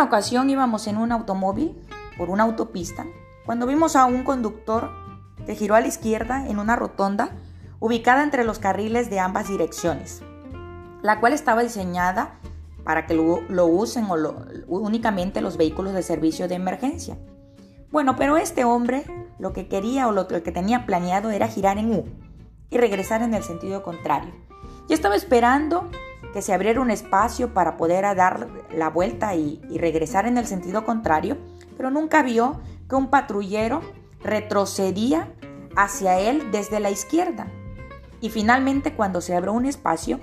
Una ocasión íbamos en un automóvil por una autopista cuando vimos a un conductor que giró a la izquierda en una rotonda ubicada entre los carriles de ambas direcciones, la cual estaba diseñada para que lo, usen únicamente los vehículos de servicio de emergencia. Bueno, pero este hombre lo que quería o lo que tenía planeado era girar en U y regresar en el sentido contrario. Yo estaba esperando que se abriera un espacio para poder dar la vuelta y, regresar en el sentido contrario, pero nunca vio que un patrullero retrocedía hacia él desde la izquierda. Y finalmente cuando se abrió un espacio,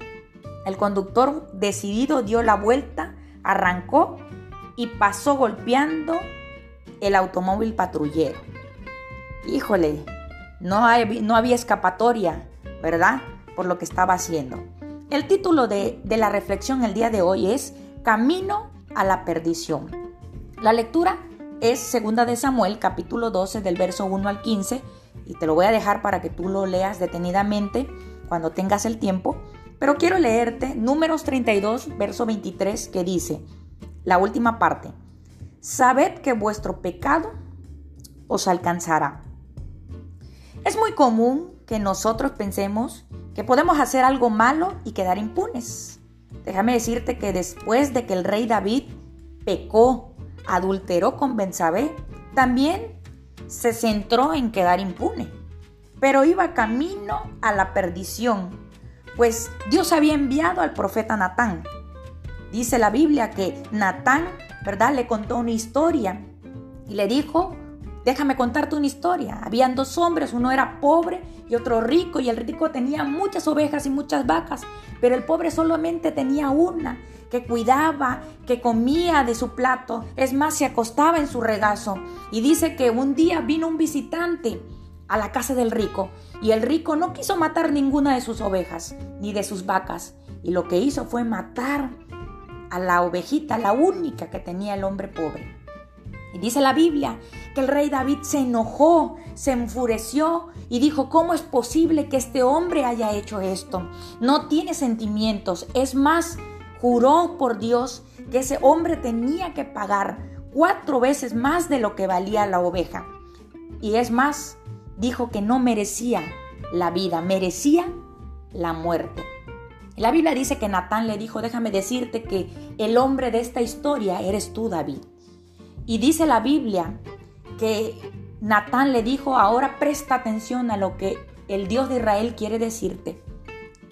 el conductor decidido dio la vuelta, arrancó y pasó golpeando el automóvil patrullero. Híjole, no, no había escapatoria, ¿verdad? Por lo que estaba haciendo. El título de, la reflexión el día de hoy es Camino a la perdición. La lectura es segunda de Samuel, capítulo 12, del verso 1 al 15, y te lo voy a dejar para que tú lo leas detenidamente cuando tengas el tiempo. Pero quiero leerte números 32, verso 23, que dice, la última parte, sabed que vuestro pecado os alcanzará. Es muy común que nosotros pensemos que podemos hacer algo malo y quedar impunes. Déjame decirte que después de que el rey David pecó, adulteró con Bensabé, también se centró en quedar impune. Pero iba camino a la perdición, pues Dios había enviado al profeta Natán. Dice la Biblia que Natán, ¿verdad?, le contó una historia y le dijo, Déjame contarte una historia. Habían dos hombres, uno era pobre y otro rico, y el rico tenía muchas ovejas y muchas vacas, pero el pobre solamente tenía una, que cuidaba, que comía de su plato, es más, se acostaba en su regazo. Y dice que un día vino un visitante a la casa del rico, y el rico no quiso matar ninguna de sus ovejas ni de sus vacas, y lo que hizo fue matar a la ovejita, la única que tenía el hombre pobre. Y dice la Biblia que el rey David se enojó, se enfureció y dijo, ¿cómo es posible que este hombre haya hecho esto? No tiene sentimientos. Es más, juró por Dios que ese hombre tenía que pagar cuatro veces más de lo que valía la oveja. Y es más, dijo que no merecía la vida, merecía la muerte. La Biblia dice que Natán le dijo, déjame decirte que el hombre de esta historia eres tú, David. Y dice la Biblia que Natán le dijo, ahora presta atención a lo que el Dios de Israel quiere decirte.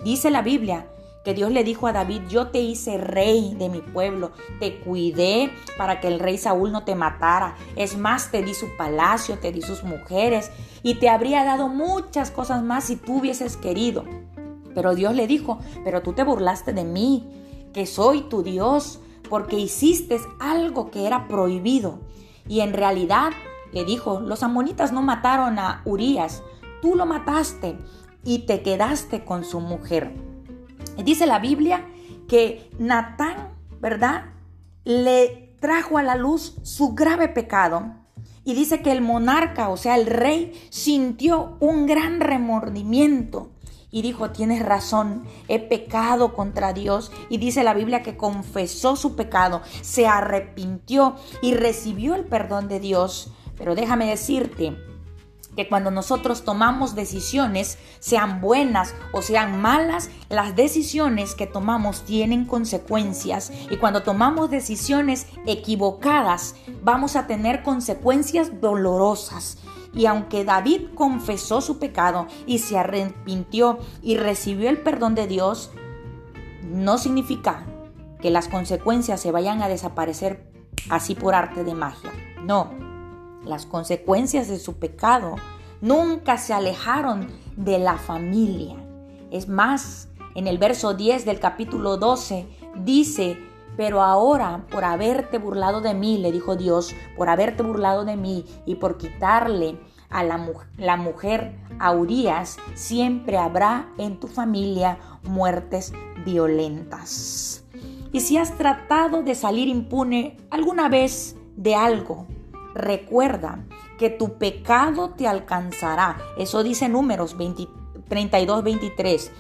Dice la Biblia que Dios le dijo a David, yo te hice rey de mi pueblo, te cuidé para que el rey Saúl no te matara. Es más, te di su palacio, te di sus mujeres y te habría dado muchas cosas más si tú hubieses querido. Pero Dios le dijo, pero tú te burlaste de mí, que soy tu Dios, porque hiciste algo que era prohibido. Y en realidad le dijo, los amonitas no mataron a Urias, tú lo mataste y te quedaste con su mujer. Dice la Biblia que Natán, ¿verdad? Le trajo a la luz su grave pecado. Y dice que el monarca, o sea, el rey, sintió un gran remordimiento y dijo, tienes razón, he pecado contra Dios. Y dice la Biblia que confesó su pecado, se arrepintió y recibió el perdón de Dios. Pero déjame decirte que cuando nosotros tomamos decisiones, sean buenas o sean malas, las decisiones que tomamos tienen consecuencias. Y cuando tomamos decisiones equivocadas, vamos a tener consecuencias dolorosas. Y aunque David confesó su pecado y se arrepintió y recibió el perdón de Dios, no significa que las consecuencias se vayan a desaparecer así por arte de magia. No, las consecuencias de su pecado nunca se alejaron de la familia. Es más, en el verso 10 del capítulo 12, dice, pero ahora, por haberte burlado de mí, le dijo Dios, por haberte burlado de mí y por quitarle a la, mujer a Urias, siempre habrá en tu familia muertes violentas. Y si has tratado de salir impune alguna vez de algo, recuerda que tu pecado te alcanzará. Eso dice números 32, 23.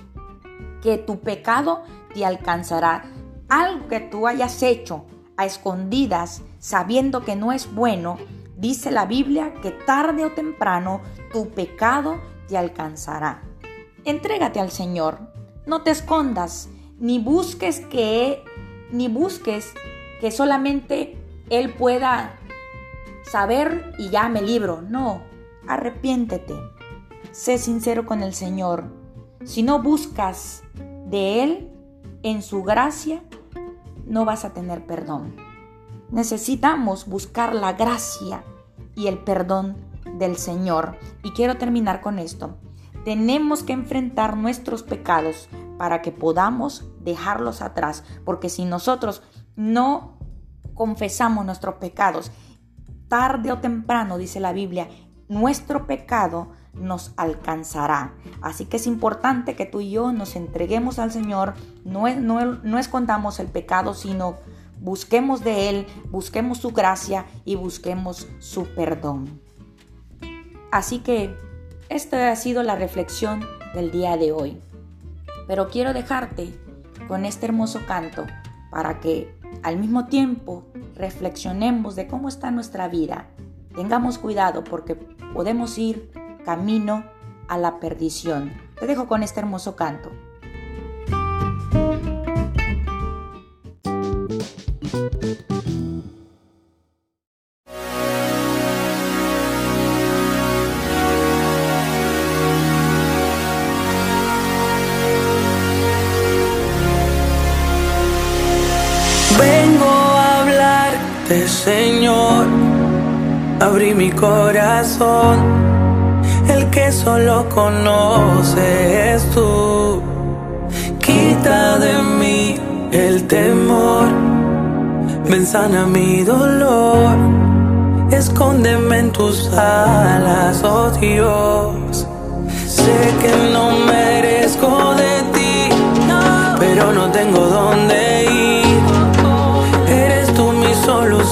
Que tu pecado te alcanzará. Algo que tú hayas hecho a escondidas, sabiendo que no es bueno, dice la Biblia que tarde o temprano tu pecado te alcanzará. Entrégate al Señor. No te escondas, ni busques que ni busques que solamente Él pueda saber y ya me libro. No, arrepiéntete. Sé sincero con el Señor. Si no buscas de Él en su gracia, no vas a tener perdón. Necesitamos buscar la gracia y el perdón del Señor. Y quiero terminar con esto. Tenemos que enfrentar nuestros pecados para que podamos dejarlos atrás, porque si nosotros no confesamos nuestros pecados, tarde o temprano, dice la Biblia, nuestro pecado nos alcanzará. Así que es importante que tú y yo nos entreguemos al Señor, no, no, escondamos el pecado, sino busquemos de Él, busquemos su gracia y busquemos su perdón. Así que esta ha sido la reflexión del día de hoy. Pero quiero dejarte con este hermoso canto para que al mismo tiempo reflexionemos de cómo está nuestra vida. Tengamos cuidado porque podemos ir camino a la perdición. Te dejo con este hermoso canto. Señor, abrí mi corazón, el que solo conoces tú. Quita de mí el temor, ven sana mi dolor, escóndeme en tus alas, oh Dios. Sé que no merezco de ti, pero no tengo dónde ir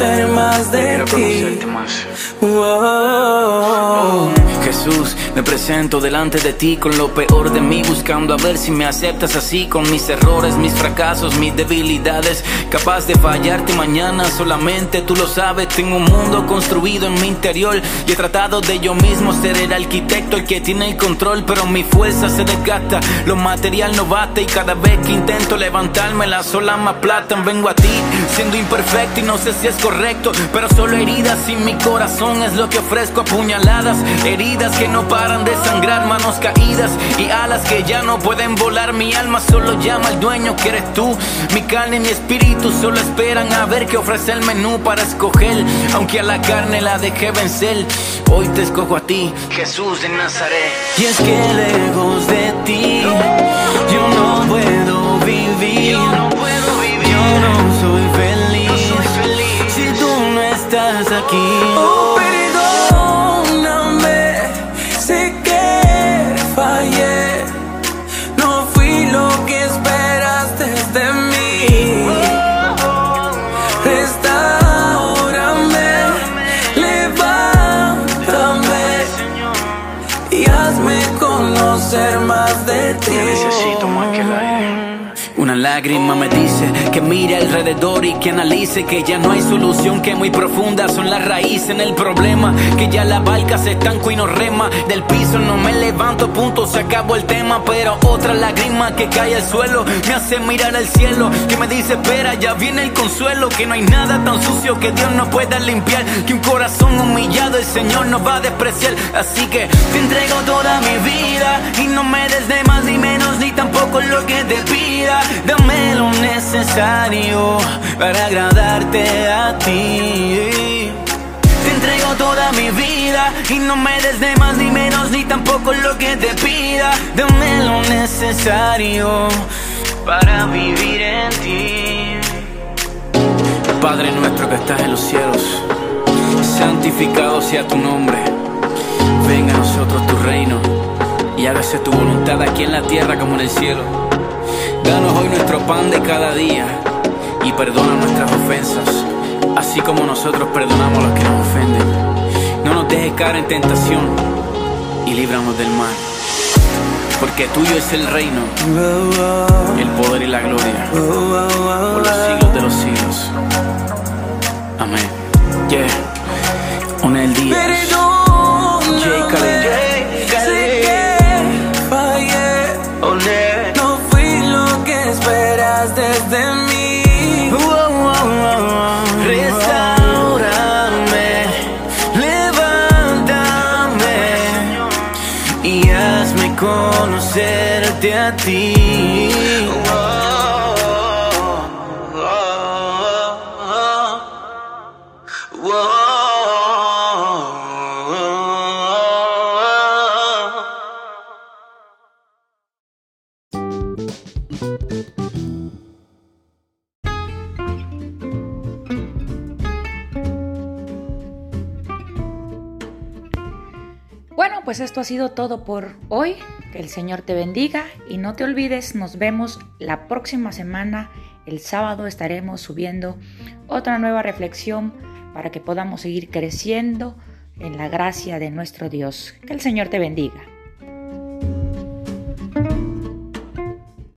conocer más de ti. Jesús, me presento delante de ti con lo peor de mí, buscando a ver si me aceptas así, con mis errores, mis fracasos, mis debilidades, capaz de fallarte mañana, solamente tú lo sabes, tengo un mundo construido en mi interior y he tratado de yo mismo ser el arquitecto, el que tiene el control, pero mi fuerza se desgasta, lo material no bate y cada vez que intento levantarme la sola más plata, vengo a ti, siendo imperfecto y no sé si es correcto, pero solo heridas y mi corazón es lo que ofrezco, apuñaladas, heridas que no paran de sangrar, manos caídas y alas que ya no pueden volar. Mi alma solo llama al dueño que eres tú. Mi carne y mi espíritu solo esperan a ver qué ofrece el menú para escoger. Aunque a la carne la dejé vencer, hoy te escojo a ti, Jesús de Nazaret. Y es que lejos de ti, yo no puedo vivir. Aquí. Oh, lágrima me dice que mire alrededor y que analice que ya no hay solución, que muy profunda son las raíces en el problema, que ya la barca se estanco y no rema, del piso no me levanto, punto, se acabó el tema, pero otra lágrima que cae al suelo me hace mirar al cielo, que me dice espera, ya viene el consuelo, que no hay nada tan sucio que Dios no pueda limpiar, que un corazón humillado el Señor no va a despreciar, así que te entrego toda mi vida y no me des de más ni menos ni tampoco lo que te pida, dame lo necesario para agradarte a ti. Te entrego toda mi vida y no me des de más ni menos ni tampoco lo que te pida, dame lo necesario para vivir en ti. Padre nuestro que estás en los cielos, santificado sea tu nombre, venga a nosotros tu reino y hágase tu voluntad aquí en la tierra como en el cielo. Danos hoy nuestro pan de cada día y perdona nuestras ofensas, así como nosotros perdonamos a los que nos ofenden. No nos dejes caer en tentación y líbranos del mal. Porque tuyo es el reino, el poder y la gloria, por los siglos de los siglos. Amén. Yeah. On el día. Conocerte a ti. Bueno, pues esto ha sido todo por hoy. Que el Señor te bendiga y no te olvides, nos vemos la próxima semana. El sábado estaremos subiendo otra nueva reflexión para que podamos seguir creciendo en la gracia de nuestro Dios. Que el Señor te bendiga.